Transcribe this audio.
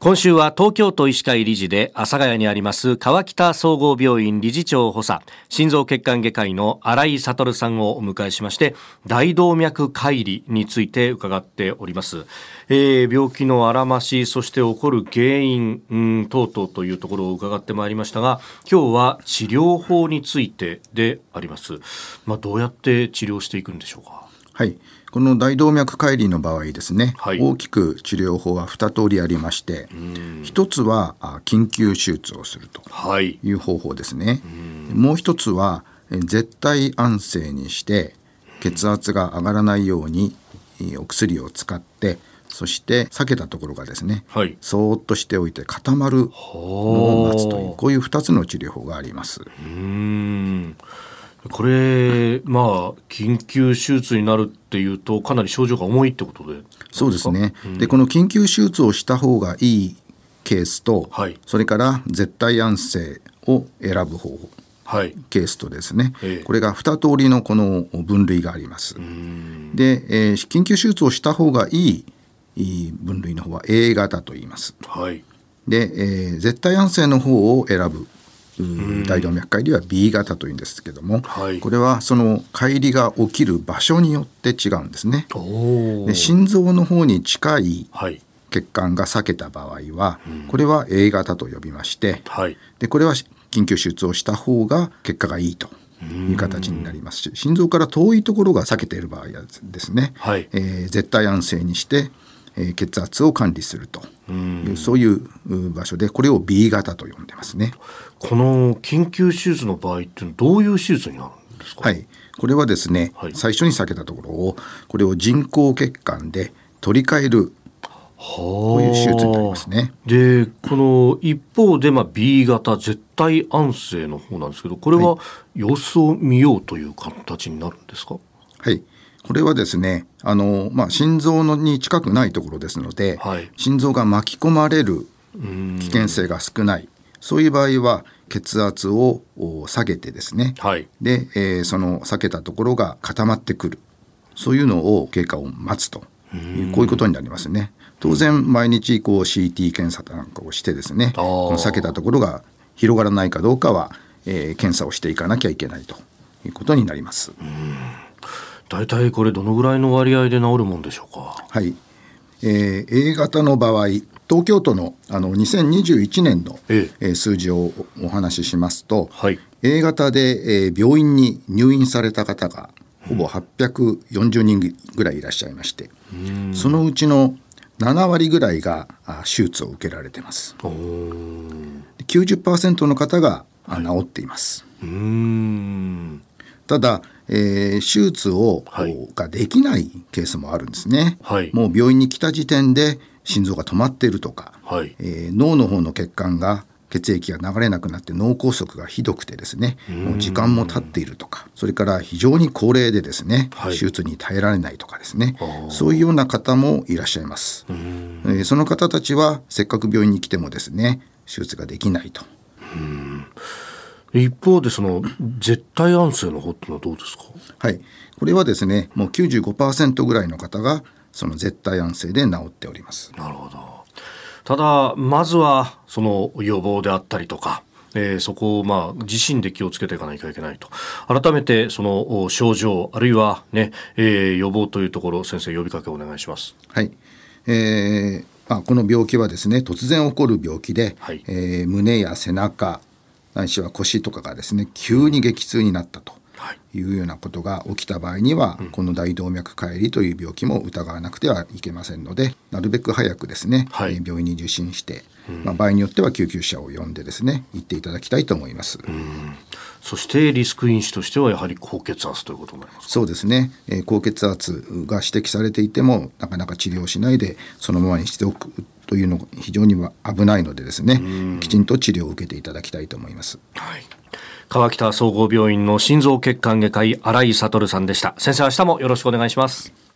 今週は東京都医師会理事で阿佐ヶ谷にあります川北総合病院理事長補佐心臓血管外科医の新井悟さんをお迎えしまして大動脈解離について伺っております、えー、病気のあらましそして起こる原因、等々というところを伺ってまいりましたが今日は治療法についてであります。まあどうやって治療していくんでしょうか？はい。この大動脈解離の場合ですね、はい、大きく治療法は2通りありまして一つは緊急手術をするとい。う方法ですね、もう一つは絶対安静にして血圧が上がらないようにお薬を使ってそして避けたところがですね、はい、そーっとしておいて固まるのを待つというこういう2つの治療法があります。うんこれ、まあ、緊急手術になるっていうと、かなり症状が重いってことで。そうですね、うん、でこの緊急手術をした方がいいケースと、はい、それから絶対安静を選ぶ方法、はい、ケースとですね、ええ、これが2通りのこの分類があります。で、えー、緊急手術をした方がいい分類の方は A 型と言います。はい、で、えー、絶対安静の方を選ぶ大動脈解離は B 型というんですけども、はい、これはその解離が起きる場所によって違うんですね。で心臓の方に近い血管が裂けた場合は、これは A 型と呼びまして、はい、でこれは緊急手術をした方が結果がいいと。いう形になりますし心臓から遠いところが避けている場合はですね、はい、えー、絶対安静にしてえ血圧を管理するというそういう場所でこれを B 型と呼んでますね。この緊急手術の場合ってどういう手術になるんですか？はい、これはですね、はい、最初に避けたところをこれを人工血管で取り替えるこういう手術になりますね。でこの一方で、まあ、B 型絶対安静の方なんですけどこれは様子を見ようという形になるんですか？はいこれはですねあの、まあ、心臓のに近くないところですので、はい、心臓が巻き込まれる危険性が少ない。そういう場合は血圧を下げてですね、はい、で、えー、その避けたところが固まってくる。そういうのを経過を待つとこういうことになりますね。当然毎日こう CT 検査なんかをしてですねこの避けたところが広がらないかどうかは、えー、検査をしていかなきゃいけないということになります。大体これどのぐらいの割合で治るもんでしょうか？はい。えー、A 型の場合、東京都のあの2021年の、ええ数字をお話ししますと、はい、A 型で、えー、病院に入院された方がほぼ840人ぐらいいらっしゃいまして、そのうちの7割ぐらいが手術を受けられてます。90%の方が治っています。はい、ただ、えー、手術を、はい、ができないケースもあるんですね。はい、もう病院に来た時点で心臓が止まっているとか、はい、えー、脳の方の血管が血液が流れなくなって脳梗塞がひどくてですねもう時間も経っているとかそれから非常に高齢でですね、はい、手術に耐えられないとかですねそういうような方もいらっしゃいます、えー、その方たちはせっかく病院に来てもですね手術ができないと。一方でその絶対安静の方ってのはどうですか？はい。これはですねもう95%ぐらいの方がその絶対安静で治っております。なるほど。ただまずはその予防であったりとかえー、そこをまあ自身で気をつけていかなきゃいけないと。改めてその症状あるいはね、えー、予防というところ先生呼びかけお願いします。はい、えーまあ、この病気はですね突然起こる病気で、はい、えー、胸や背中ないしは腰とかがですね急に激痛になったとい。うようなことが起きた場合には、この大動脈解離という病気も疑わなくてはいけませんのでなるべく早くですね、はい、病院に受診して、まあ、場合によっては救急車を呼んでですね行っていただきたいと思います。そしてリスク因子としてはやはり高血圧ということになりますそうですね、えー、高血圧が指摘されていてもなかなか治療しないでそのままにしておくというのが非常に危ないのでですねきちんと治療を受けていただきたいと思います。はい。川北総合病院の心臓血管外科医新井悟さんでした。先生明日もよろしくお願いします